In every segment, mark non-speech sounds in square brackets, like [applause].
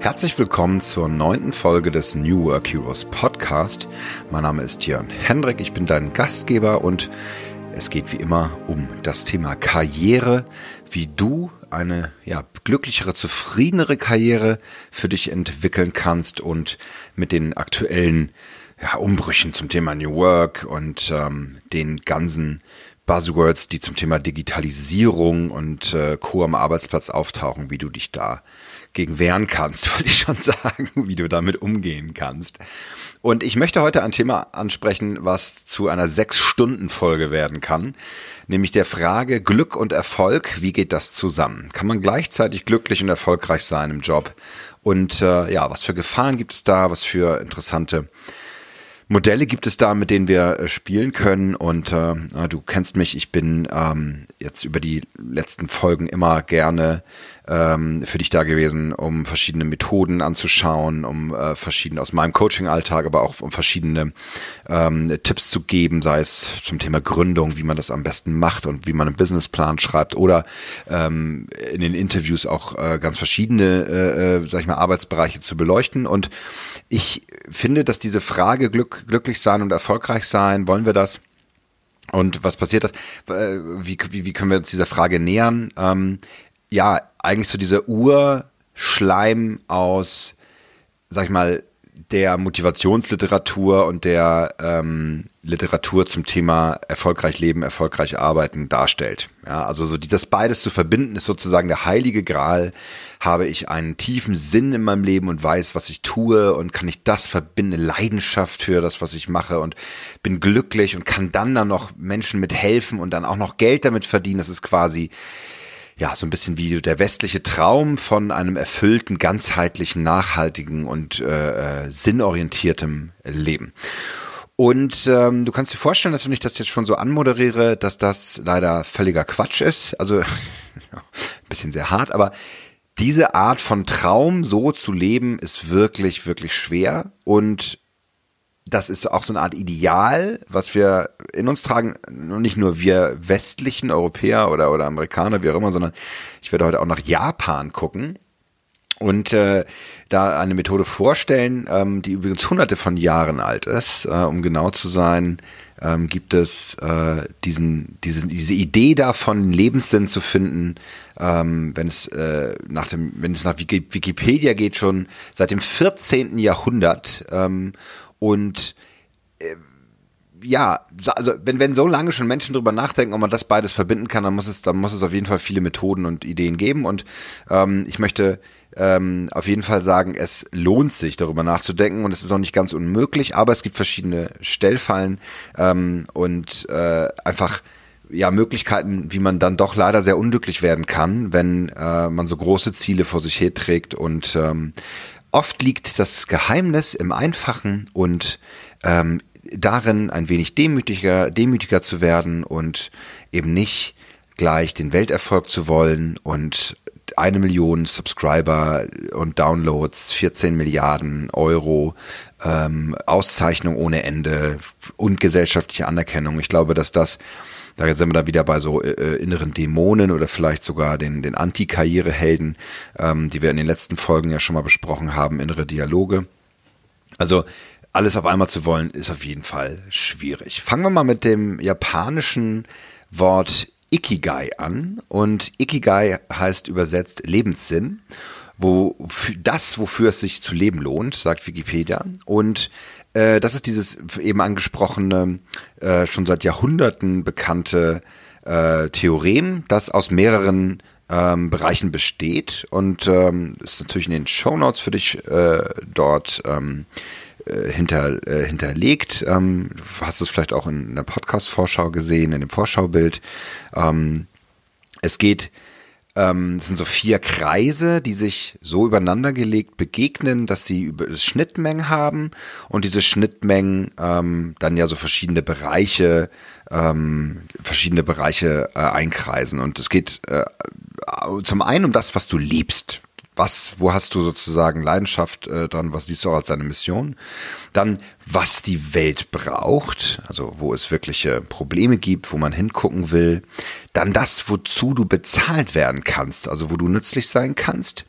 Herzlich willkommen zur neunten Folge des New Work Heroes Podcast. Mein Name ist Jörn Hendrik, ich bin dein Gastgeber und es geht wie immer um das Thema Karriere, wie du eine ja, glücklichere, zufriedenere Karriere für dich entwickeln kannst und mit den aktuellen ja, Umbrüchen zum Thema New Work und ähm, den ganzen Buzzwords, die zum Thema Digitalisierung und äh, Co. am Arbeitsplatz auftauchen, wie du dich da gegen wehren kannst, [laughs] wollte ich schon sagen, wie du damit umgehen kannst. Und ich möchte heute ein Thema ansprechen, was zu einer Sechs-Stunden-Folge werden kann, nämlich der Frage Glück und Erfolg, wie geht das zusammen? Kann man gleichzeitig glücklich und erfolgreich sein im Job? Und äh, ja, was für Gefahren gibt es da? Was für interessante Modelle gibt es da, mit denen wir äh, spielen können. Und äh, du kennst mich, ich bin ähm, jetzt über die letzten Folgen immer gerne ähm, für dich da gewesen, um verschiedene Methoden anzuschauen, um äh, verschiedene aus meinem Coaching-Alltag, aber auch um verschiedene ähm, Tipps zu geben, sei es zum Thema Gründung, wie man das am besten macht und wie man einen Businessplan schreibt oder ähm, in den Interviews auch äh, ganz verschiedene, äh, äh, sag ich mal, Arbeitsbereiche zu beleuchten. Und ich finde, dass diese Frage Glück, glücklich sein und erfolgreich sein, wollen wir das? Und was passiert das? Äh, wie, wie, wie können wir uns dieser Frage nähern? Ähm, ja, eigentlich so dieser Urschleim aus, sag ich mal, der Motivationsliteratur und der ähm, Literatur zum Thema erfolgreich leben, erfolgreich arbeiten darstellt. Ja, also so die, das beides zu verbinden ist sozusagen der heilige Gral. Habe ich einen tiefen Sinn in meinem Leben und weiß, was ich tue und kann ich das verbinden, Leidenschaft für das, was ich mache und bin glücklich und kann dann dann noch Menschen mit helfen und dann auch noch Geld damit verdienen. Das ist quasi ja, so ein bisschen wie der westliche Traum von einem erfüllten, ganzheitlichen, nachhaltigen und äh, äh, sinnorientiertem Leben. Und ähm, du kannst dir vorstellen, dass wenn ich das jetzt schon so anmoderiere, dass das leider völliger Quatsch ist. Also [laughs] ein bisschen sehr hart, aber diese Art von Traum so zu leben ist wirklich, wirklich schwer und das ist auch so eine Art Ideal, was wir in uns tragen, nicht nur wir westlichen Europäer oder, oder Amerikaner, wie auch immer, sondern ich werde heute auch nach Japan gucken und äh, da eine Methode vorstellen, ähm, die übrigens hunderte von Jahren alt ist, äh, um genau zu sein, ähm, gibt es äh, diesen, diesen, diese Idee davon, Lebenssinn zu finden, ähm, wenn es äh, nach dem, wenn es nach Wikipedia geht, schon seit dem 14. Jahrhundert ähm, und äh, ja, also wenn, wenn so lange schon Menschen drüber nachdenken, ob man das beides verbinden kann, dann muss es, dann muss es auf jeden Fall viele Methoden und Ideen geben. Und ähm, ich möchte ähm, auf jeden Fall sagen, es lohnt sich, darüber nachzudenken und es ist auch nicht ganz unmöglich, aber es gibt verschiedene Stellfallen ähm, und äh, einfach ja Möglichkeiten, wie man dann doch leider sehr unglücklich werden kann, wenn äh, man so große Ziele vor sich her trägt und ähm, Oft liegt das Geheimnis im Einfachen und ähm, darin, ein wenig demütiger, demütiger zu werden und eben nicht gleich den Welterfolg zu wollen und eine Million Subscriber und Downloads, 14 Milliarden Euro, ähm, Auszeichnung ohne Ende und gesellschaftliche Anerkennung. Ich glaube, dass das da sind wir dann wieder bei so äh, äh, inneren Dämonen oder vielleicht sogar den, den Anti-Karrierehelden, ähm, die wir in den letzten Folgen ja schon mal besprochen haben, innere Dialoge. Also alles auf einmal zu wollen, ist auf jeden Fall schwierig. Fangen wir mal mit dem japanischen Wort Ikigai an. Und Ikigai heißt übersetzt Lebenssinn wo das, wofür es sich zu leben lohnt, sagt Wikipedia. Und äh, das ist dieses eben angesprochene, äh, schon seit Jahrhunderten bekannte äh, Theorem, das aus mehreren ähm, Bereichen besteht und ähm, ist natürlich in den Show Notes für dich äh, dort ähm, äh, hinter, äh, hinterlegt. Ähm, du hast es vielleicht auch in der Podcast-Vorschau gesehen, in dem Vorschaubild. Ähm, es geht ähm, sind so vier Kreise, die sich so übereinander gelegt begegnen, dass sie Schnittmengen haben und diese Schnittmengen ähm, dann ja so verschiedene Bereiche, ähm, verschiedene Bereiche äh, einkreisen. Und es geht äh, zum einen um das, was du liebst was, wo hast du sozusagen Leidenschaft äh, dran, was siehst du auch als deine Mission? Dann, was die Welt braucht, also wo es wirkliche Probleme gibt, wo man hingucken will. Dann das, wozu du bezahlt werden kannst, also wo du nützlich sein kannst.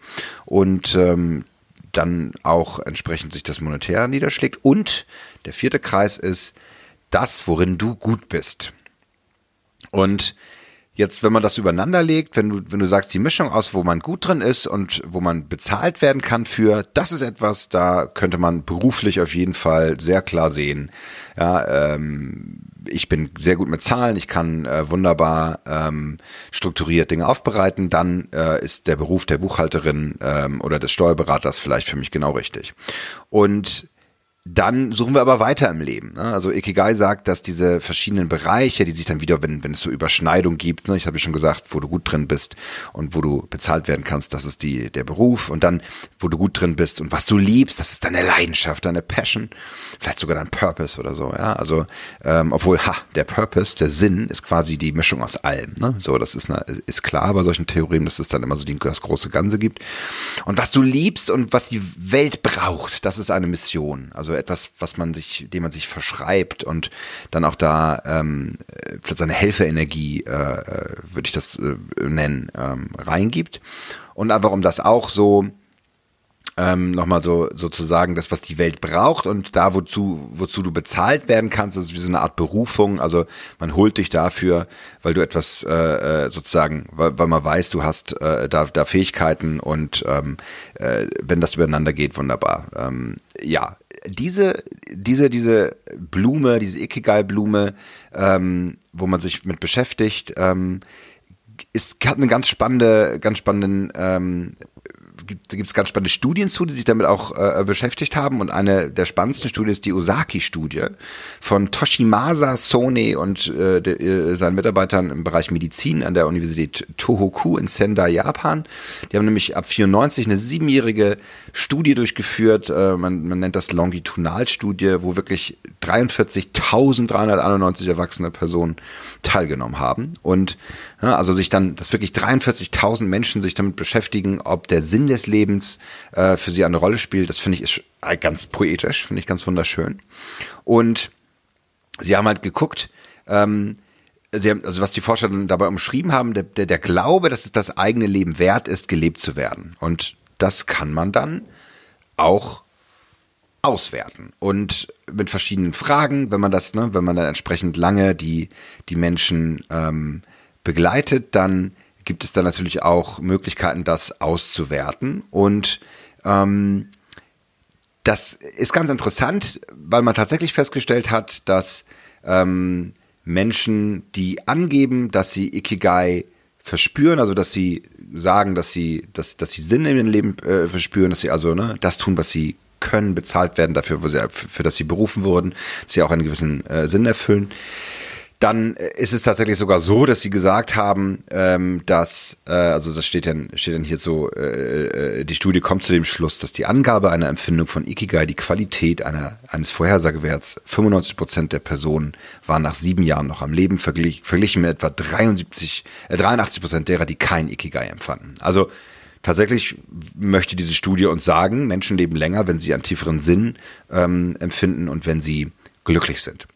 Und ähm, dann auch entsprechend sich das monetär niederschlägt. Und der vierte Kreis ist das, worin du gut bist. Und Jetzt, wenn man das übereinander legt, wenn du, wenn du sagst, die Mischung aus, wo man gut drin ist und wo man bezahlt werden kann für, das ist etwas, da könnte man beruflich auf jeden Fall sehr klar sehen. Ja, ähm, ich bin sehr gut mit Zahlen, ich kann äh, wunderbar ähm, strukturiert Dinge aufbereiten, dann äh, ist der Beruf der Buchhalterin ähm, oder des Steuerberaters vielleicht für mich genau richtig. Und dann suchen wir aber weiter im Leben. Ne? Also Ikigai sagt, dass diese verschiedenen Bereiche, die sich dann wieder, wenn, wenn es so Überschneidung gibt, ne? ich habe ja schon gesagt, wo du gut drin bist und wo du bezahlt werden kannst, das ist die, der Beruf. Und dann, wo du gut drin bist und was du liebst, das ist deine Leidenschaft, deine Passion, vielleicht sogar dein Purpose oder so. Ja, Also, ähm, obwohl, ha, der Purpose, der Sinn ist quasi die Mischung aus allem. Ne? So, das ist, eine, ist klar bei solchen Theorien, dass es dann immer so die, das große Ganze gibt. Und was du liebst und was die Welt braucht, das ist eine Mission. Also etwas, was man sich, dem man sich verschreibt und dann auch da ähm, vielleicht seine Helferenergie, äh, äh, würde ich das äh, nennen, ähm, reingibt. Und einfach um das auch so ähm, nochmal so sozusagen das, was die Welt braucht und da, wozu, wozu du bezahlt werden kannst, das ist wie so eine Art Berufung. Also man holt dich dafür, weil du etwas äh, äh sozusagen, weil, weil man weiß, du hast äh, da, da Fähigkeiten und ähm, äh, wenn das übereinander geht, wunderbar. Ähm, ja, diese, diese, diese Blume, diese Ikigai-Blume, ähm, wo man sich mit beschäftigt, ähm, ist, hat eine ganz spannende, ganz spannenden ähm, gibt es ganz spannende Studien zu, die sich damit auch äh, beschäftigt haben. Und eine der spannendsten Studien ist die Osaki-Studie von Toshimasa Sone und äh, de, äh, seinen Mitarbeitern im Bereich Medizin an der Universität Tohoku in Sendai, Japan. Die haben nämlich ab 94 eine siebenjährige Studie durchgeführt. Äh, man, man nennt das Longitudinalstudie, wo wirklich 43.391 erwachsene Personen teilgenommen haben. Und ja, also sich dann, dass wirklich 43.000 Menschen sich damit beschäftigen, ob der Sinn des Lebens äh, für sie eine Rolle spielt, das finde ich ist ganz poetisch, finde ich ganz wunderschön. Und sie haben halt geguckt, ähm, sie haben, also was die Forscher dann dabei umschrieben haben, der, der, der Glaube, dass es das eigene Leben wert ist, gelebt zu werden. Und das kann man dann auch auswerten und mit verschiedenen Fragen, wenn man das, ne, wenn man dann entsprechend lange die die Menschen ähm, begleitet, dann gibt es da natürlich auch Möglichkeiten, das auszuwerten. Und ähm, das ist ganz interessant, weil man tatsächlich festgestellt hat, dass ähm, Menschen, die angeben, dass sie Ikigai verspüren, also dass sie sagen, dass sie, dass, dass sie Sinn in ihrem Leben äh, verspüren, dass sie also ne, das tun, was sie können, bezahlt werden dafür, wo sie, für, für das sie berufen wurden, dass sie auch einen gewissen äh, Sinn erfüllen dann ist es tatsächlich sogar so, dass sie gesagt haben, ähm, dass, äh, also das steht dann, steht dann hier so, äh, äh die Studie kommt zu dem Schluss, dass die Angabe einer Empfindung von Ikigai die Qualität einer, eines Vorhersagewerts 95 Prozent der Personen waren nach sieben Jahren noch am Leben, verglich, verglichen mit etwa 73, äh, 83 Prozent derer, die kein Ikigai empfanden. Also tatsächlich möchte diese Studie uns sagen, Menschen leben länger, wenn sie einen tieferen Sinn ähm, empfinden und wenn sie glücklich sind.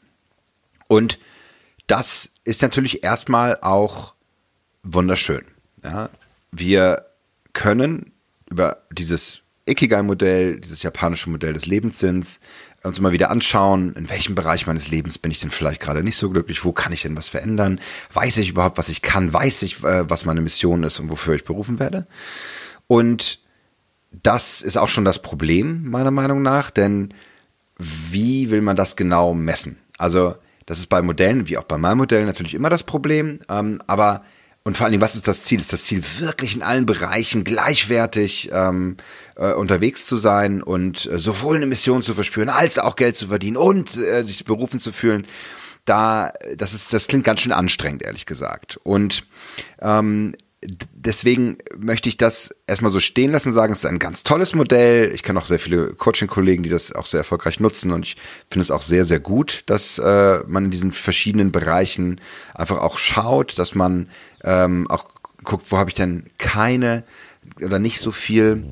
Und das ist natürlich erstmal auch wunderschön. Ja, wir können über dieses Ikigai-Modell, dieses japanische Modell des Lebenssinns, uns immer wieder anschauen, in welchem Bereich meines Lebens bin ich denn vielleicht gerade nicht so glücklich, wo kann ich denn was verändern, weiß ich überhaupt, was ich kann, weiß ich, äh, was meine Mission ist und wofür ich berufen werde. Und das ist auch schon das Problem, meiner Meinung nach, denn wie will man das genau messen? Also das ist bei Modellen, wie auch bei meinem Modell, natürlich immer das Problem. Ähm, aber und vor allen Dingen, was ist das Ziel? Ist das Ziel wirklich in allen Bereichen gleichwertig ähm, äh, unterwegs zu sein und äh, sowohl eine Mission zu verspüren, als auch Geld zu verdienen und äh, sich berufen zu fühlen? Da, das ist, das klingt ganz schön anstrengend, ehrlich gesagt. Und ähm, deswegen möchte ich das erstmal so stehen lassen und sagen, es ist ein ganz tolles Modell. Ich kenne auch sehr viele Coaching-Kollegen, die das auch sehr erfolgreich nutzen und ich finde es auch sehr, sehr gut, dass äh, man in diesen verschiedenen Bereichen einfach auch schaut, dass man ähm, auch guckt, wo habe ich denn keine oder nicht so viel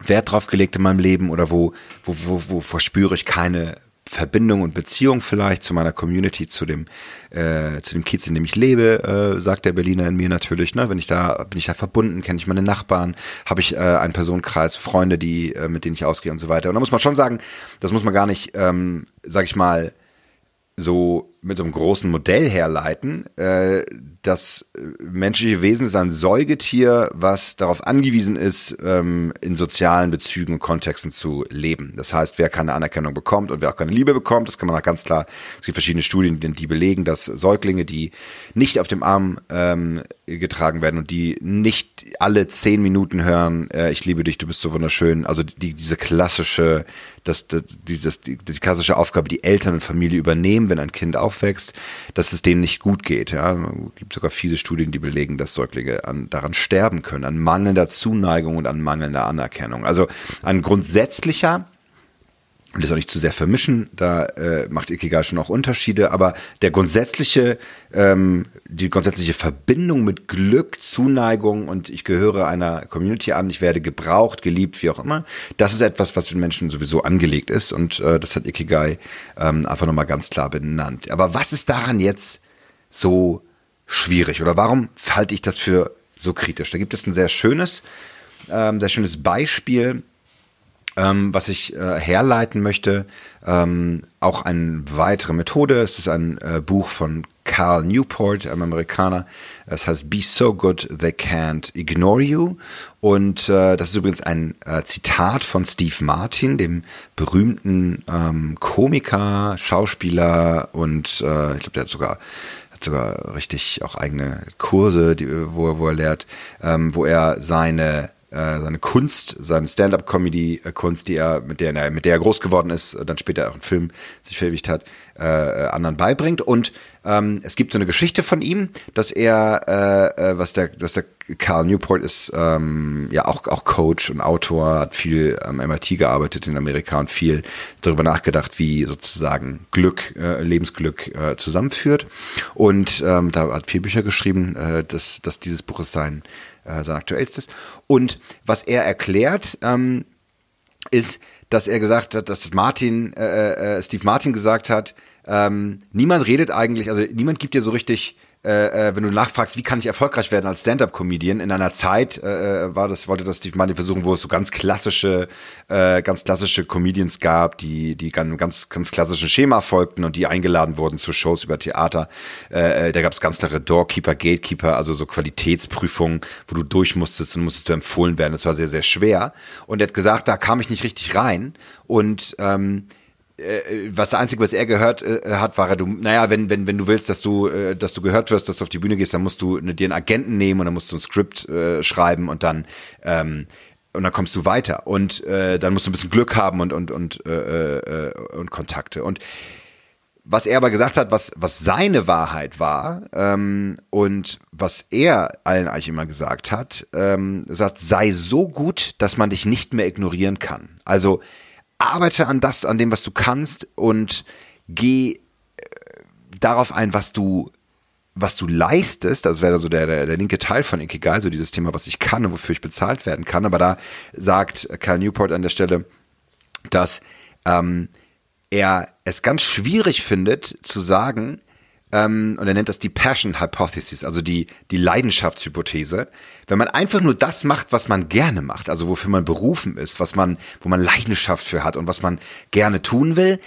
Wert drauf gelegt in meinem Leben oder wo, wo, wo, wo verspüre ich keine Verbindung und Beziehung vielleicht zu meiner Community, zu dem, äh, zu dem Kiez, in dem ich lebe, äh, sagt der Berliner in mir natürlich. Ne? Wenn ich da, bin ich da verbunden, kenne ich meine Nachbarn, habe ich äh, einen Personenkreis, Freunde, die, äh, mit denen ich ausgehe und so weiter. Und da muss man schon sagen, das muss man gar nicht, ähm, sag ich mal, so mit einem großen Modell herleiten. Äh, das menschliche Wesen ist ein Säugetier, was darauf angewiesen ist, ähm, in sozialen Bezügen und Kontexten zu leben. Das heißt, wer keine Anerkennung bekommt und wer auch keine Liebe bekommt, das kann man auch ganz klar, es gibt verschiedene Studien, die belegen, dass Säuglinge, die nicht auf dem Arm ähm, getragen werden und die nicht alle zehn Minuten hören, äh, ich liebe dich, du bist so wunderschön, also die, diese klassische dass, dass dieses, die, die klassische Aufgabe, die Eltern und Familie übernehmen, wenn ein Kind aufwächst, dass es denen nicht gut geht. Ja, es gibt sogar fiese Studien, die belegen, dass Säuglinge an, daran sterben können, an mangelnder Zuneigung und an mangelnder Anerkennung. Also ein grundsätzlicher und das auch nicht zu sehr vermischen, da äh, macht Ikigai schon auch Unterschiede, aber der grundsätzliche, ähm, die grundsätzliche Verbindung mit Glück, Zuneigung und ich gehöre einer Community an, ich werde gebraucht, geliebt, wie auch immer, das ist etwas, was für den Menschen sowieso angelegt ist und äh, das hat Ikigai ähm, einfach nochmal ganz klar benannt. Aber was ist daran jetzt so schwierig oder warum halte ich das für so kritisch? Da gibt es ein sehr schönes, ähm, sehr schönes Beispiel, ähm, was ich äh, herleiten möchte, ähm, auch eine weitere Methode. Es ist ein äh, Buch von Carl Newport, einem Amerikaner. Es heißt Be So Good They Can't Ignore You. Und äh, das ist übrigens ein äh, Zitat von Steve Martin, dem berühmten ähm, Komiker, Schauspieler und äh, ich glaube, der hat sogar sogar richtig auch eigene Kurse, die, wo, wo er lehrt, ähm, wo er seine seine Kunst, seine Stand-up-Comedy-Kunst, die er mit der, er, mit der er groß geworden ist, dann später auch einen Film sich verewigt hat, äh, anderen beibringt. Und ähm, es gibt so eine Geschichte von ihm, dass er, äh, äh was der, dass der Carl Newport ist ähm, ja auch auch Coach und Autor, hat viel am MIT gearbeitet in Amerika und viel darüber nachgedacht, wie sozusagen Glück, äh, Lebensglück äh, zusammenführt. Und ähm, da hat vier Bücher geschrieben, äh, dass, dass dieses Buch ist sein äh, sein aktuellstes. Und was er erklärt, ähm, ist, dass er gesagt hat, dass Martin, äh, äh, Steve Martin gesagt hat, ähm, niemand redet eigentlich, also niemand gibt dir so richtig äh, äh, wenn du nachfragst, wie kann ich erfolgreich werden als Stand-up-Comedian, in einer Zeit äh, äh, war das, wollte das Steve Martin versuchen, wo es so ganz klassische, äh, ganz klassische Comedians gab, die, die ganz, ganz, klassischen Schema folgten und die eingeladen wurden zu Shows über Theater. Äh, äh da gab es ganz klare Doorkeeper, Gatekeeper, also so Qualitätsprüfungen, wo du durch musstest und musstest du empfohlen werden. Das war sehr, sehr schwer. Und er hat gesagt, da kam ich nicht richtig rein. Und ähm, äh, was das Einzige, was er gehört äh, hat, war du, naja, wenn, wenn, wenn du willst, dass du, äh, dass du gehört wirst, dass du auf die Bühne gehst, dann musst du ne, dir einen Agenten nehmen und dann musst du ein Skript äh, schreiben und dann ähm, und dann kommst du weiter und äh, dann musst du ein bisschen Glück haben und und und äh, äh, und Kontakte und was er aber gesagt hat, was was seine Wahrheit war ähm, und was er allen eigentlich immer gesagt hat, ähm, sagt, sei so gut, dass man dich nicht mehr ignorieren kann. Also arbeite an das, an dem, was du kannst und geh äh, darauf ein, was du was du leistest, das wäre so der, der, der linke Teil von Ikigai, so dieses Thema, was ich kann und wofür ich bezahlt werden kann. Aber da sagt Karl Newport an der Stelle, dass ähm, er es ganz schwierig findet zu sagen, ähm, und er nennt das die Passion Hypothesis, also die, die Leidenschaftshypothese. Wenn man einfach nur das macht, was man gerne macht, also wofür man berufen ist, was man, wo man Leidenschaft für hat und was man gerne tun will,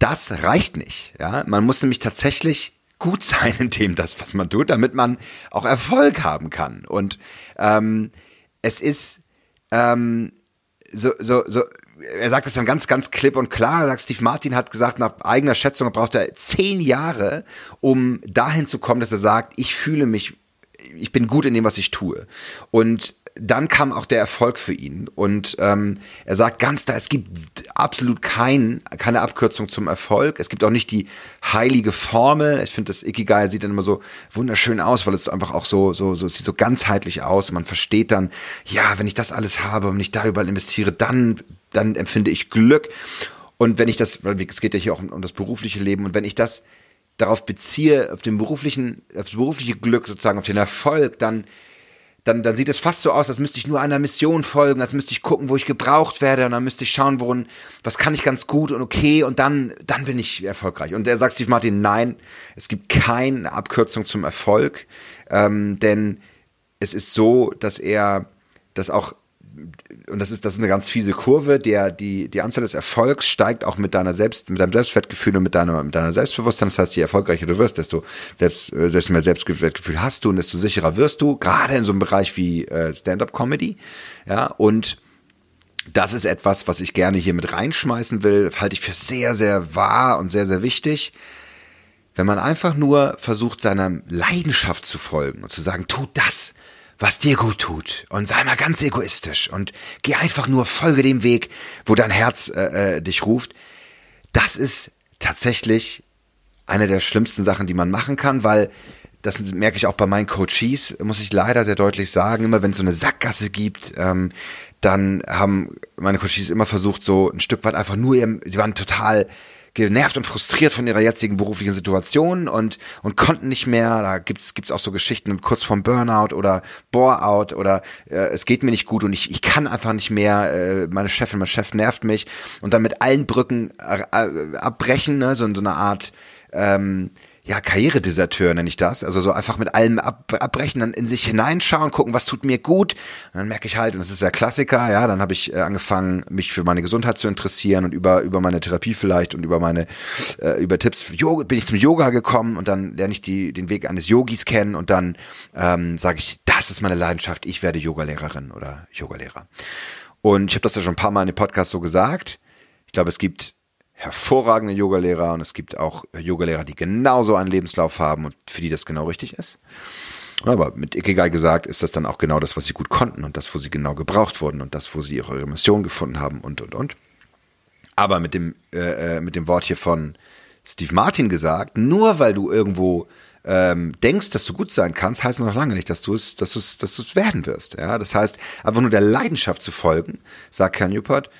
das reicht nicht. Ja, man muss nämlich tatsächlich gut sein in dem, das, was man tut, damit man auch Erfolg haben kann. Und ähm, es ist ähm, so, so, so, er sagt es dann ganz, ganz klipp und klar. Er sagt, Steve Martin hat gesagt, nach eigener Schätzung braucht er zehn Jahre, um dahin zu kommen, dass er sagt, ich fühle mich, ich bin gut in dem, was ich tue. Und dann kam auch der Erfolg für ihn. Und ähm, er sagt ganz da, es gibt absolut kein, keine Abkürzung zum Erfolg. Es gibt auch nicht die heilige Formel. Ich finde, das Ikigai sieht dann immer so wunderschön aus, weil es einfach auch so, so, so, sieht so ganzheitlich aus. Man versteht dann, ja, wenn ich das alles habe und ich da überall investiere, dann, dann empfinde ich Glück. Und wenn ich das, weil es geht ja hier auch um, um das berufliche Leben, und wenn ich das darauf beziehe, auf den beruflichen, auf das berufliche Glück sozusagen, auf den Erfolg, dann dann, dann sieht es fast so aus, als müsste ich nur einer Mission folgen, als müsste ich gucken, wo ich gebraucht werde, und dann müsste ich schauen, worin, was kann ich ganz gut und okay, und dann, dann bin ich erfolgreich. Und er sagt Steve Martin, nein, es gibt keine Abkürzung zum Erfolg, ähm, denn es ist so, dass er das auch und das ist, das ist eine ganz fiese Kurve, der, die, die Anzahl des Erfolgs steigt auch mit deiner Selbst, mit deinem Selbstwertgefühl und mit deiner, mit deiner Selbstbewusstsein. Das heißt, je erfolgreicher du wirst, desto, selbst, äh, desto mehr Selbstwertgefühl hast du und desto sicherer wirst du, gerade in so einem Bereich wie äh, Stand-up-Comedy. Ja, und das ist etwas, was ich gerne hier mit reinschmeißen will, halte ich für sehr, sehr wahr und sehr, sehr wichtig. Wenn man einfach nur versucht, seiner Leidenschaft zu folgen und zu sagen, tu das, was dir gut tut und sei mal ganz egoistisch und geh einfach nur, folge dem Weg, wo dein Herz äh, äh, dich ruft. Das ist tatsächlich eine der schlimmsten Sachen, die man machen kann, weil das merke ich auch bei meinen Coaches, muss ich leider sehr deutlich sagen, immer wenn es so eine Sackgasse gibt, ähm, dann haben meine Coaches immer versucht, so ein Stück weit einfach nur, ihrem, sie waren total genervt und frustriert von ihrer jetzigen beruflichen Situation und, und konnten nicht mehr. Da gibt's gibt's auch so Geschichten kurz vom Burnout oder Boreout oder äh, es geht mir nicht gut und ich, ich kann einfach nicht mehr, äh, meine Chefin, mein Chef nervt mich und dann mit allen Brücken äh, äh abbrechen, ne? so, so eine Art ähm, ja, Karrieredeserteur nenne ich das. Also so einfach mit allem ab, abbrechen, dann in sich hineinschauen, gucken, was tut mir gut. Und dann merke ich halt, und das ist der Klassiker, ja, dann habe ich äh, angefangen, mich für meine Gesundheit zu interessieren und über, über meine Therapie vielleicht und über meine, äh, über Tipps Yoga, bin ich zum Yoga gekommen und dann lerne ich die, den Weg eines Yogis kennen und dann ähm, sage ich, das ist meine Leidenschaft, ich werde Yogalehrerin oder Yogalehrer. Und ich habe das ja schon ein paar Mal in dem Podcast so gesagt. Ich glaube, es gibt hervorragende Yogalehrer und es gibt auch Yogalehrer, die genauso einen Lebenslauf haben und für die das genau richtig ist. Aber mit Ikigai gesagt ist das dann auch genau das, was sie gut konnten und das, wo sie genau gebraucht wurden und das, wo sie ihre Mission gefunden haben und, und, und. Aber mit dem, äh, äh, mit dem Wort hier von Steve Martin gesagt, nur weil du irgendwo ähm, denkst, dass du gut sein kannst, heißt noch lange nicht, dass du es, dass du dass du werden wirst. Ja, das heißt, einfach nur der Leidenschaft zu folgen, sagt Ken Newport,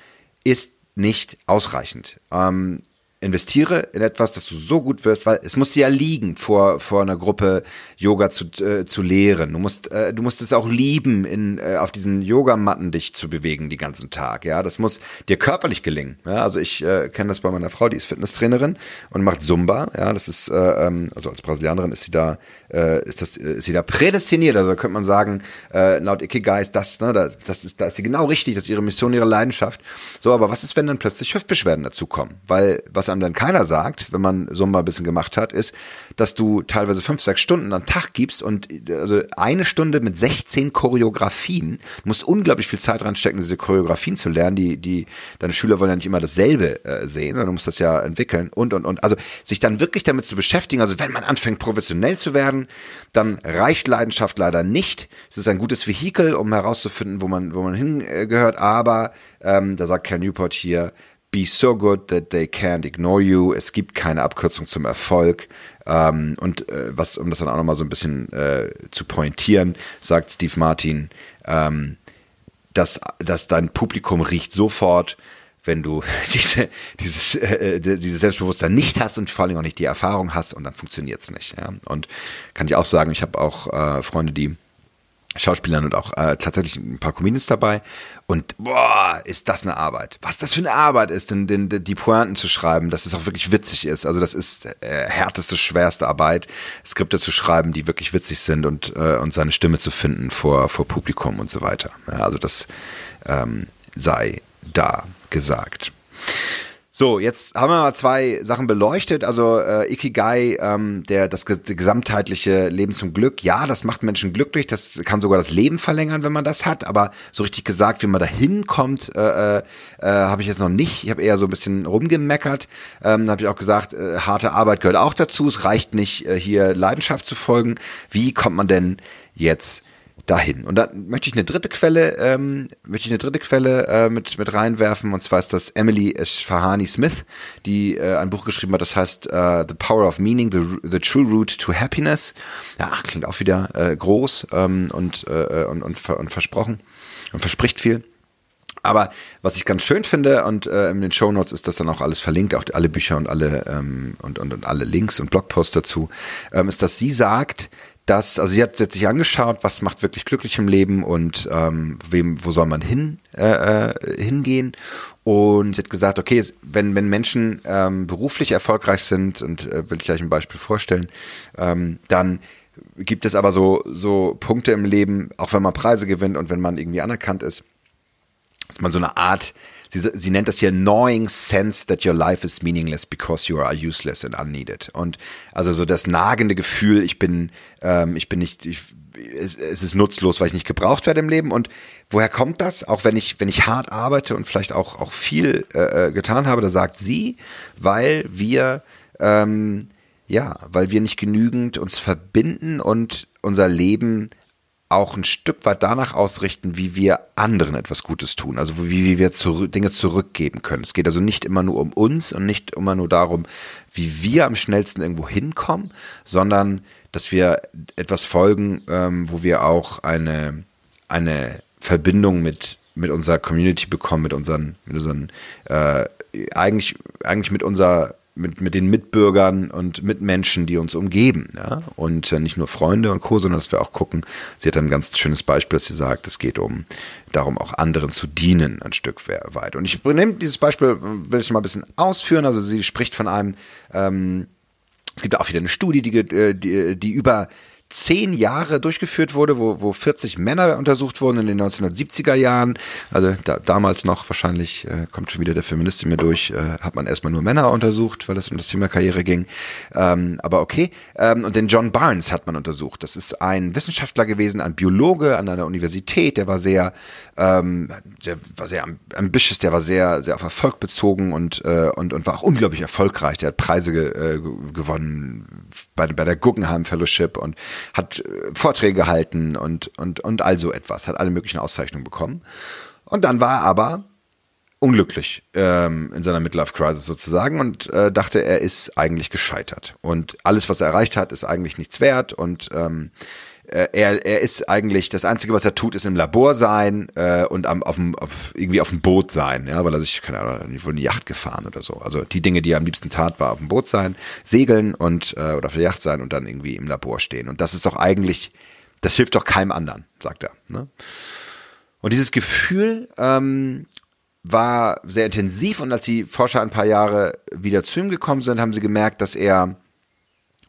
ist nicht ausreichend. Ähm, investiere in etwas, dass du so gut wirst, weil es muss dir ja liegen, vor, vor einer Gruppe Yoga zu, äh, zu lehren. Du musst, äh, du musst es auch lieben, in, äh, auf diesen Yogamatten dich zu bewegen den ganzen Tag. Ja, das muss dir körperlich gelingen. Ja, also ich äh, kenne das bei meiner Frau, die ist Fitnesstrainerin und macht Zumba. Ja, das ist, äh, ähm, also als Brasilianerin ist sie da, äh, ist das, ist sie da prädestiniert. Also da könnte man sagen, äh, laut Ikigai ist das, ne, da, das ist, da ist sie genau richtig, das ist ihre Mission, ihre Leidenschaft. So, aber was ist, wenn dann plötzlich Hüftbeschwerden dazukommen? Weil was einem dann keiner sagt, wenn man so mal ein bisschen gemacht hat, ist, dass du teilweise fünf, sechs Stunden am Tag gibst und also eine Stunde mit 16 Choreografien, du musst unglaublich viel Zeit reinstecken, diese Choreografien zu lernen. Die, die, deine Schüler wollen ja nicht immer dasselbe äh, sehen, sondern du musst das ja entwickeln und, und, und. Also sich dann wirklich damit zu beschäftigen, also wenn man anfängt professionell zu werden, dann reicht Leidenschaft leider nicht. Es ist ein gutes Vehikel, um herauszufinden, wo man, wo man hingehört, aber ähm, da sagt Ken Newport hier, Be so good that they can't ignore you. Es gibt keine Abkürzung zum Erfolg. Ähm, und äh, was, um das dann auch nochmal so ein bisschen äh, zu pointieren, sagt Steve Martin, ähm, dass, dass dein Publikum riecht sofort, wenn du [laughs] diese, dieses, äh, dieses Selbstbewusstsein nicht hast und vor allem auch nicht die Erfahrung hast und dann funktioniert es nicht. Ja? Und kann ich auch sagen, ich habe auch äh, Freunde, die Schauspielern und auch äh, tatsächlich ein paar Comedians dabei. Und boah, ist das eine Arbeit. Was das für eine Arbeit ist, denn, denn die Pointen zu schreiben, dass es auch wirklich witzig ist. Also das ist äh, härteste, schwerste Arbeit, Skripte zu schreiben, die wirklich witzig sind und, äh, und seine Stimme zu finden vor, vor Publikum und so weiter. Ja, also das ähm, sei da gesagt. So, jetzt haben wir mal zwei Sachen beleuchtet. Also äh, Ikigai, ähm, der das gesamtheitliche Leben zum Glück. Ja, das macht Menschen glücklich. Das kann sogar das Leben verlängern, wenn man das hat. Aber so richtig gesagt, wie man da hinkommt, äh, äh, habe ich jetzt noch nicht. Ich habe eher so ein bisschen rumgemeckert. Ähm, habe ich auch gesagt, äh, harte Arbeit gehört auch dazu. Es reicht nicht, äh, hier Leidenschaft zu folgen. Wie kommt man denn jetzt dahin. Und dann möchte ich eine dritte Quelle, ähm, möchte ich eine dritte Quelle äh, mit mit reinwerfen. Und zwar ist das Emily Esfahani Smith, die äh, ein Buch geschrieben hat, das heißt uh, The Power of Meaning: The, The True Route to Happiness. Ja, klingt auch wieder äh, groß ähm, und, äh, und, und, und versprochen und verspricht viel. Aber was ich ganz schön finde und äh, in den Show Notes ist das dann auch alles verlinkt, auch alle Bücher und alle ähm, und, und, und alle Links und Blogposts dazu, ähm, ist, dass sie sagt, dass, also sie hat, sie hat sich angeschaut, was macht wirklich glücklich im Leben und ähm, wem, wo soll man hin, äh, äh, hingehen. Und sie hat gesagt, okay, wenn, wenn Menschen ähm, beruflich erfolgreich sind, und äh, will ich gleich ein Beispiel vorstellen, ähm, dann gibt es aber so, so Punkte im Leben, auch wenn man Preise gewinnt und wenn man irgendwie anerkannt ist, dass man so eine Art sie, sie nennt das hier gnawing sense that your life is meaningless because you are useless and unneeded. Und also so das nagende Gefühl, ich bin, ähm, ich bin nicht, ich, es, es ist nutzlos, weil ich nicht gebraucht werde im Leben. Und woher kommt das? Auch wenn ich, wenn ich hart arbeite und vielleicht auch, auch viel äh, äh getan habe, da sagt sie, weil wir, ähm, ja, weil wir nicht genügend uns verbinden und unser Leben auch ein Stück weit danach ausrichten, wie wir anderen etwas Gutes tun, also wie, wie wir zu, Dinge zurückgeben können. Es geht also nicht immer nur um uns und nicht immer nur darum, wie wir am schnellsten irgendwo hinkommen, sondern dass wir etwas folgen, ähm, wo wir auch eine, eine Verbindung mit, mit unserer Community bekommen, mit unseren, mit unseren äh, eigentlich, eigentlich mit unserer mit, mit den Mitbürgern und Mitmenschen, die uns umgeben. Ja? Und äh, nicht nur Freunde und Co., sondern dass wir auch gucken. Sie hat ein ganz schönes Beispiel, dass sie sagt, es geht um darum, auch anderen zu dienen, ein Stück weit. Und ich nehme dieses Beispiel, will ich mal ein bisschen ausführen. Also sie spricht von einem, ähm, es gibt auch wieder eine Studie, die, äh, die, die über zehn Jahre durchgeführt wurde, wo, wo 40 Männer untersucht wurden in den 1970er Jahren. Also da, damals noch, wahrscheinlich äh, kommt schon wieder der Feminist in mir durch, äh, hat man erstmal nur Männer untersucht, weil es um das Thema Karriere ging. Ähm, aber okay. Ähm, und den John Barnes hat man untersucht. Das ist ein Wissenschaftler gewesen, ein Biologe an einer Universität, der war sehr, ähm, der war sehr ambitious, der war sehr, sehr auf Erfolg bezogen und, äh, und, und war auch unglaublich erfolgreich. Der hat Preise ge, äh, gewonnen bei, bei der Guggenheim Fellowship und hat äh, Vorträge gehalten und, und, und all so etwas, hat alle möglichen Auszeichnungen bekommen. Und dann war er aber unglücklich ähm, in seiner Midlife Crisis sozusagen und äh, dachte, er ist eigentlich gescheitert. Und alles, was er erreicht hat, ist eigentlich nichts wert und ähm, äh, er, er ist eigentlich, das Einzige, was er tut, ist im Labor sein äh, und am, auf dem, auf, irgendwie auf dem Boot sein, ja, weil er sich, keine Ahnung, wohl eine Yacht gefahren oder so. Also die Dinge, die er am liebsten tat, war auf dem Boot sein, segeln und äh, oder auf der Yacht sein und dann irgendwie im Labor stehen. Und das ist doch eigentlich, das hilft doch keinem anderen, sagt er. Ne? Und dieses Gefühl ähm, war sehr intensiv und als die Forscher ein paar Jahre wieder zu ihm gekommen sind, haben sie gemerkt, dass er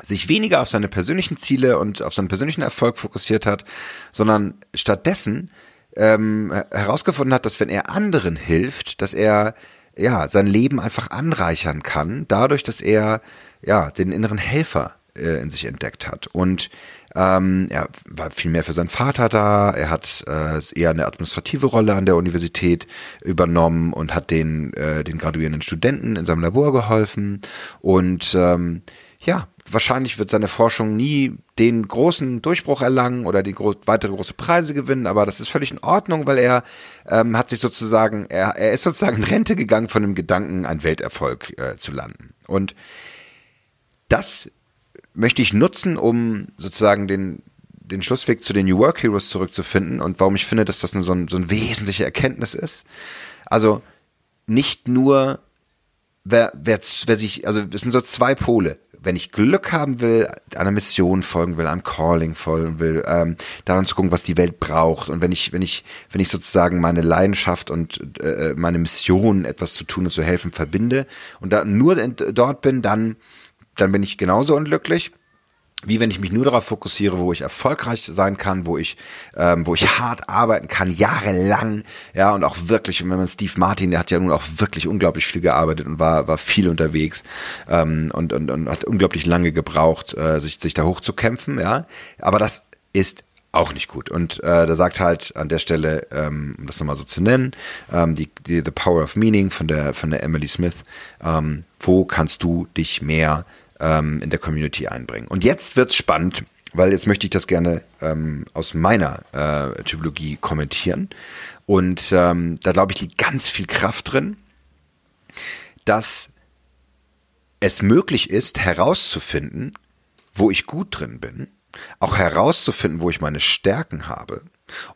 sich weniger auf seine persönlichen Ziele und auf seinen persönlichen Erfolg fokussiert hat, sondern stattdessen ähm, herausgefunden hat, dass wenn er anderen hilft, dass er ja sein Leben einfach anreichern kann, dadurch, dass er ja den inneren Helfer äh, in sich entdeckt hat und ähm, er war viel mehr für seinen Vater da. Er hat äh, eher eine administrative Rolle an der Universität übernommen und hat den, äh, den graduierenden Studenten in seinem Labor geholfen. Und ähm, ja, wahrscheinlich wird seine Forschung nie den großen Durchbruch erlangen oder die gro weitere große Preise gewinnen, aber das ist völlig in Ordnung, weil er ähm, hat sich sozusagen, er, er ist sozusagen in Rente gegangen von dem Gedanken, ein Welterfolg äh, zu landen. Und das möchte ich nutzen, um sozusagen den, den Schlussweg zu den New Work Heroes zurückzufinden und warum ich finde, dass das so, ein, so eine wesentliche Erkenntnis ist. Also nicht nur wer, wer, wer sich, also es sind so zwei Pole wenn ich Glück haben will, einer Mission folgen will, einem Calling folgen will, ähm, daran zu gucken, was die Welt braucht. Und wenn ich, wenn ich, wenn ich sozusagen meine Leidenschaft und äh, meine Mission, etwas zu tun und zu helfen, verbinde und da nur dort bin, dann, dann bin ich genauso unglücklich wie wenn ich mich nur darauf fokussiere, wo ich erfolgreich sein kann, wo ich, ähm, wo ich hart arbeiten kann, jahrelang, ja, und auch wirklich, wenn man Steve Martin, der hat ja nun auch wirklich unglaublich viel gearbeitet und war, war viel unterwegs ähm, und, und, und hat unglaublich lange gebraucht, äh, sich, sich da hochzukämpfen, ja. Aber das ist auch nicht gut. Und äh, da sagt halt an der Stelle, ähm, um das nochmal so zu nennen, ähm, die, die The Power of Meaning von der von der Emily Smith, ähm, wo kannst du dich mehr ähm, in der Community einbringen. Und jetzt wird's spannend, weil jetzt möchte ich das gerne ähm, aus meiner äh, Typologie kommentieren. Und ähm, da glaube ich, liegt ganz viel Kraft drin, dass es möglich ist, herauszufinden, wo ich gut drin bin, auch herauszufinden, wo ich meine Stärken habe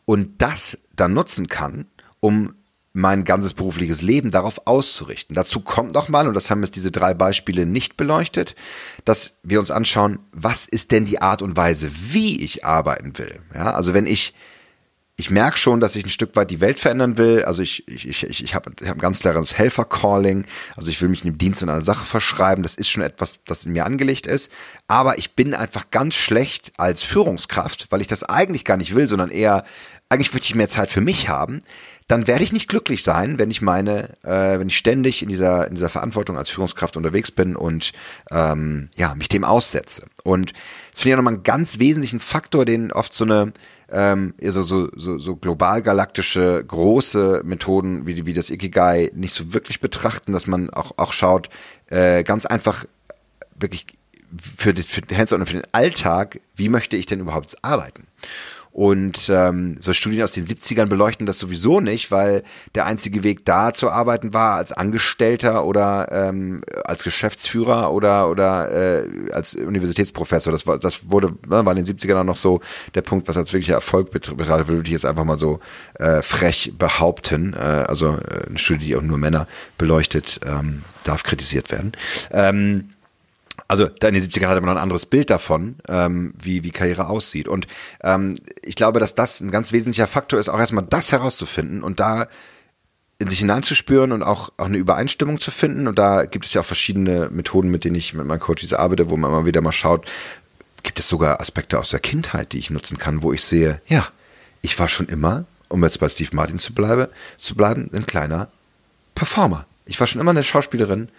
und das dann nutzen kann, um mein ganzes berufliches Leben darauf auszurichten. Dazu kommt nochmal, und das haben jetzt diese drei Beispiele nicht beleuchtet, dass wir uns anschauen, was ist denn die Art und Weise, wie ich arbeiten will. Ja, also wenn ich ich merke schon, dass ich ein Stück weit die Welt verändern will. Also ich, ich, ich, ich, ich habe hab ein ganz klares Helfer-Calling. Also ich will mich einem Dienst in einer Sache verschreiben. Das ist schon etwas, das in mir angelegt ist. Aber ich bin einfach ganz schlecht als Führungskraft, weil ich das eigentlich gar nicht will, sondern eher, eigentlich möchte ich mehr Zeit für mich haben. Dann werde ich nicht glücklich sein, wenn ich meine, äh, wenn ich ständig in dieser, in dieser Verantwortung als Führungskraft unterwegs bin und ähm, ja, mich dem aussetze. Und das finde ich nochmal einen ganz wesentlichen Faktor, den oft so eine ähm, so, so, so global galaktische große Methoden wie, wie das Ikigai nicht so wirklich betrachten, dass man auch, auch schaut, äh, ganz einfach wirklich für, die, für Hands-on und für den Alltag, wie möchte ich denn überhaupt arbeiten? Und ähm, so Studien aus den 70ern beleuchten das sowieso nicht, weil der einzige Weg da zu arbeiten war als Angestellter oder ähm, als Geschäftsführer oder oder äh, als Universitätsprofessor. Das war das wurde ne, war in den 70ern auch noch so der Punkt, was als wirklicher Erfolg betrifft, würde ich jetzt einfach mal so äh, frech behaupten. Äh, also äh, eine Studie, die auch nur Männer beleuchtet, ähm, darf kritisiert werden. Ähm, also da in den 70ern hatte man noch ein anderes Bild davon, ähm, wie, wie Karriere aussieht. Und ähm, ich glaube, dass das ein ganz wesentlicher Faktor ist, auch erstmal das herauszufinden und da in sich hineinzuspüren und auch, auch eine Übereinstimmung zu finden. Und da gibt es ja auch verschiedene Methoden, mit denen ich mit meinen Coaches arbeite, wo man immer wieder mal schaut, gibt es sogar Aspekte aus der Kindheit, die ich nutzen kann, wo ich sehe, ja, ich war schon immer, um jetzt bei Steve Martin zu bleiben, zu bleiben, ein kleiner Performer. Ich war schon immer eine Schauspielerin,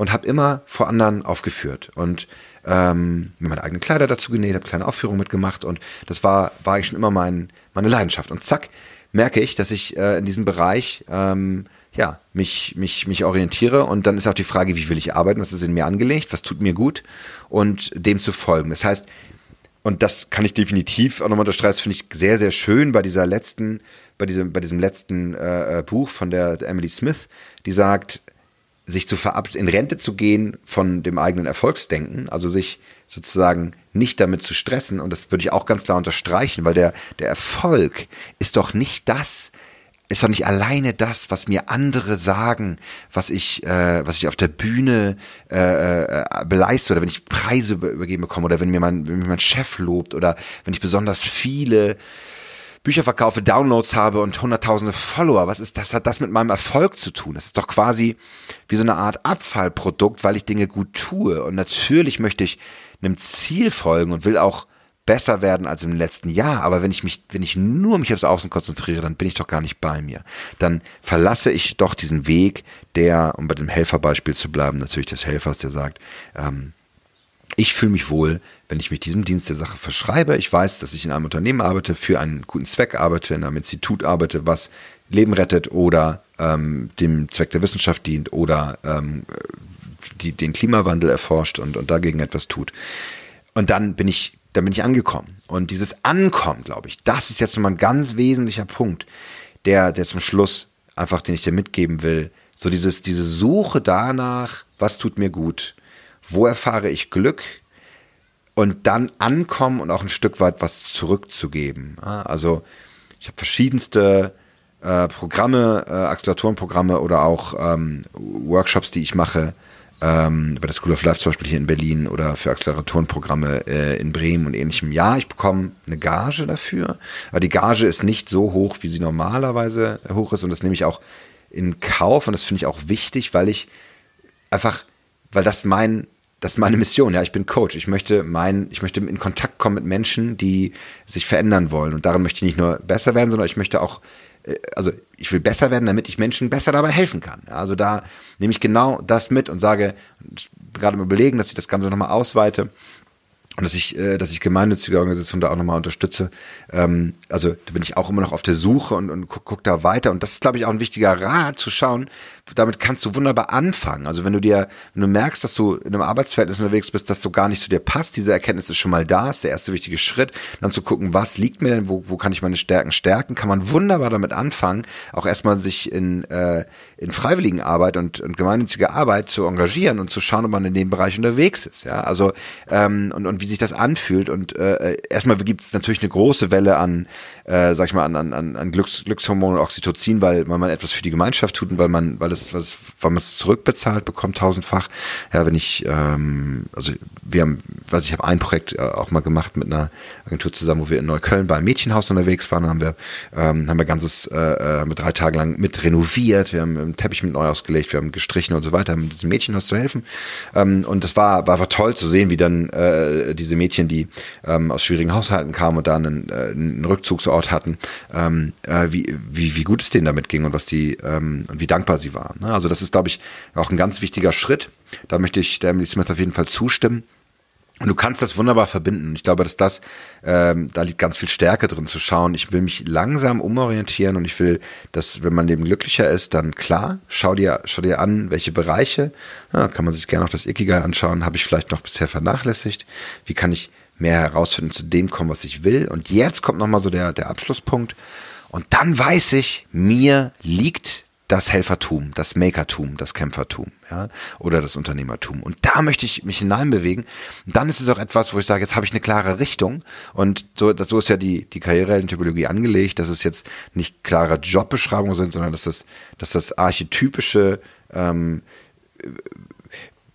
und habe immer vor anderen aufgeführt. Und ähm, mir meine eigenen Kleider dazu genäht, habe kleine Aufführungen mitgemacht und das war war eigentlich schon immer mein meine Leidenschaft. Und zack merke ich, dass ich äh, in diesem Bereich ähm, ja mich mich mich orientiere. Und dann ist auch die Frage, wie will ich arbeiten, was ist in mir angelegt, was tut mir gut? Und dem zu folgen. Das heißt und das kann ich definitiv auch nochmal unterstreichen, das finde ich sehr sehr schön bei dieser letzten bei diesem bei diesem letzten äh, äh Buch von der, der Emily Smith, die sagt sich zu verab in Rente zu gehen von dem eigenen Erfolgsdenken, also sich sozusagen nicht damit zu stressen und das würde ich auch ganz klar unterstreichen, weil der der Erfolg ist doch nicht das, ist doch nicht alleine das, was mir andere sagen, was ich, äh, was ich auf der Bühne äh, äh, beleiste oder wenn ich Preise übergeben bekomme oder wenn mir mein, wenn mir mein Chef lobt oder wenn ich besonders viele Bücher verkaufe, Downloads habe und hunderttausende Follower. Was ist das? Hat das mit meinem Erfolg zu tun? Das ist doch quasi wie so eine Art Abfallprodukt, weil ich Dinge gut tue. Und natürlich möchte ich einem Ziel folgen und will auch besser werden als im letzten Jahr. Aber wenn ich mich, wenn ich nur mich aufs Außen konzentriere, dann bin ich doch gar nicht bei mir. Dann verlasse ich doch diesen Weg, der, um bei dem Helferbeispiel zu bleiben, natürlich des Helfers, der sagt, ähm, ich fühle mich wohl, wenn ich mich diesem Dienst der Sache verschreibe. Ich weiß, dass ich in einem Unternehmen arbeite, für einen guten Zweck arbeite, in einem Institut arbeite, was Leben rettet oder ähm, dem Zweck der Wissenschaft dient oder ähm, die, den Klimawandel erforscht und, und dagegen etwas tut. Und dann bin ich, dann bin ich angekommen. Und dieses Ankommen, glaube ich, das ist jetzt nochmal ein ganz wesentlicher Punkt, der, der zum Schluss einfach, den ich dir mitgeben will. So dieses, diese Suche danach, was tut mir gut, wo erfahre ich Glück und dann ankommen und auch ein Stück weit was zurückzugeben. Also ich habe verschiedenste äh, Programme, äh, Acceleratorenprogramme oder auch ähm, Workshops, die ich mache, ähm, bei der School of Life zum Beispiel hier in Berlin oder für Acceleratorenprogramme äh, in Bremen und ähnlichem. Ja, ich bekomme eine Gage dafür, aber die Gage ist nicht so hoch, wie sie normalerweise hoch ist und das nehme ich auch in Kauf und das finde ich auch wichtig, weil ich einfach, weil das mein das ist meine Mission, ja, ich bin Coach. Ich möchte mein, ich möchte in Kontakt kommen mit Menschen, die sich verändern wollen. Und daran möchte ich nicht nur besser werden, sondern ich möchte auch, äh, also ich will besser werden, damit ich Menschen besser dabei helfen kann. Also da nehme ich genau das mit und sage, gerade mal überlegen, dass ich das Ganze nochmal ausweite und dass ich, äh, dass ich gemeinnützige Organisationen da auch nochmal unterstütze. Ähm, also da bin ich auch immer noch auf der Suche und, und guck, guck da weiter. Und das ist, glaube ich, auch ein wichtiger Rat zu schauen. Damit kannst du wunderbar anfangen. Also wenn du dir, wenn du merkst, dass du in einem Arbeitsverhältnis unterwegs bist, dass du gar nicht zu dir passt, diese Erkenntnis ist schon mal da, ist der erste wichtige Schritt. Dann zu gucken, was liegt mir denn, wo, wo kann ich meine Stärken stärken, kann man wunderbar damit anfangen, auch erstmal sich in, äh, in freiwilligen Arbeit und, und gemeinnützige Arbeit zu engagieren und zu schauen, ob man in dem Bereich unterwegs ist. Ja, also ähm, und, und wie sich das anfühlt. Und äh, erstmal gibt es natürlich eine große Welle an, äh, sag ich mal, an, an, an Glücks, Glückshormonen und Oxytocin, weil, weil man etwas für die Gemeinschaft tut und weil man, weil es, weil, man es zurückbezahlt bekommt, tausendfach. Ja, wenn ich, ähm, also wir haben, weiß ich, habe ein Projekt äh, auch mal gemacht mit einer Agentur zusammen, wo wir in Neukölln beim Mädchenhaus unterwegs waren, haben wir, ähm, haben wir ganzes äh, äh, mit drei Tage lang mit renoviert, wir haben einen Teppich mit neu ausgelegt, wir haben gestrichen und so weiter, um diesem Mädchenhaus zu helfen. Ähm, und das war, war, war toll zu sehen, wie dann äh, diese Mädchen, die ähm, aus schwierigen Haushalten kamen und da einen, äh, einen Rückzugsort hatten, ähm, äh, wie, wie, wie gut es denen damit ging und was die ähm, und wie dankbar sie waren. Ne? Also das ist, glaube ich, auch ein ganz wichtiger Schritt. Da möchte ich der Emily Smith auf jeden Fall zustimmen. Und du kannst das wunderbar verbinden. Ich glaube, dass das, ähm, da liegt ganz viel Stärke drin zu schauen. Ich will mich langsam umorientieren und ich will, dass, wenn man eben glücklicher ist, dann klar, schau dir, schau dir an, welche Bereiche, ja, kann man sich gerne auch das Ikigai anschauen, habe ich vielleicht noch bisher vernachlässigt. Wie kann ich mehr herausfinden, zu dem kommen, was ich will? Und jetzt kommt nochmal so der, der Abschlusspunkt. Und dann weiß ich, mir liegt das Helfertum, das Makertum, das Kämpfertum, ja, oder das Unternehmertum. Und da möchte ich mich hineinbewegen. Und dann ist es auch etwas, wo ich sage, jetzt habe ich eine klare Richtung. Und so, das, so ist ja die, die Karriereheldentypologie angelegt, dass es jetzt nicht klare Jobbeschreibungen sind, sondern dass das, dass das archetypische ähm,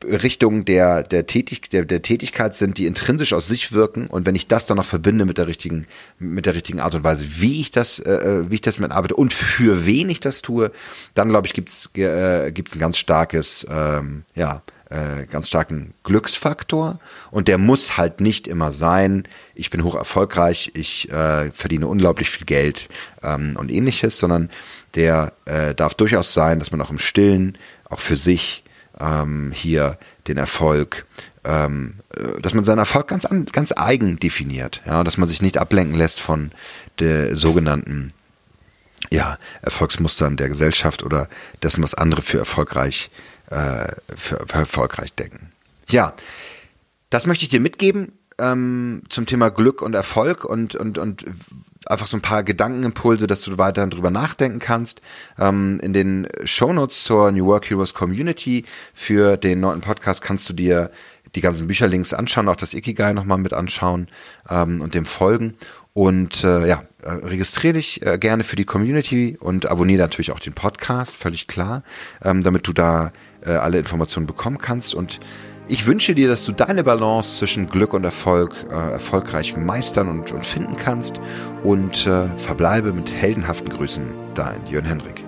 Richtung der, der, Tätig, der, der Tätigkeit sind, die intrinsisch aus sich wirken. Und wenn ich das dann noch verbinde mit der richtigen, mit der richtigen Art und Weise, wie ich das, äh, äh wie ich das mit arbeite und für wen ich das tue, dann glaube ich, gibt's äh, gibt's ein ganz starkes, ähm, ja, äh, ganz starken Glücksfaktor. Und der muss halt nicht immer sein, ich bin hoch erfolgreich, ich äh, verdiene unglaublich viel Geld ähm, und ähnliches, sondern der äh, darf durchaus sein, dass man auch im Stillen, auch für sich, ähm, hier den Erfolg, ähm, äh, dass man seinen Erfolg ganz, an, ganz eigen definiert, ja, dass man sich nicht ablenken lässt von der sogenannten ja, Erfolgsmustern der Gesellschaft oder dessen, was andere für erfolgreich, äh, für, für erfolgreich denken. Ja, das möchte ich dir mitgeben ähm, zum Thema Glück und Erfolg und, und, und einfach so ein paar Gedankenimpulse, dass du weiterhin drüber nachdenken kannst. Ähm, in den Shownotes zur New Work Heroes Community für den neunten Podcast kannst du dir die ganzen Bücherlinks anschauen, auch das Ikigai nochmal mit anschauen ähm, und dem folgen. Und äh, ja, äh, registriere dich äh, gerne für die Community und abonniere natürlich auch den Podcast, völlig klar, ähm, damit du da äh, alle Informationen bekommen kannst. Und ich wünsche dir, dass du deine Balance zwischen Glück und Erfolg äh, erfolgreich meistern und, und, finden kannst und äh, verbleibe mit heldenhaften Grüßen, dein Jörn Henrik.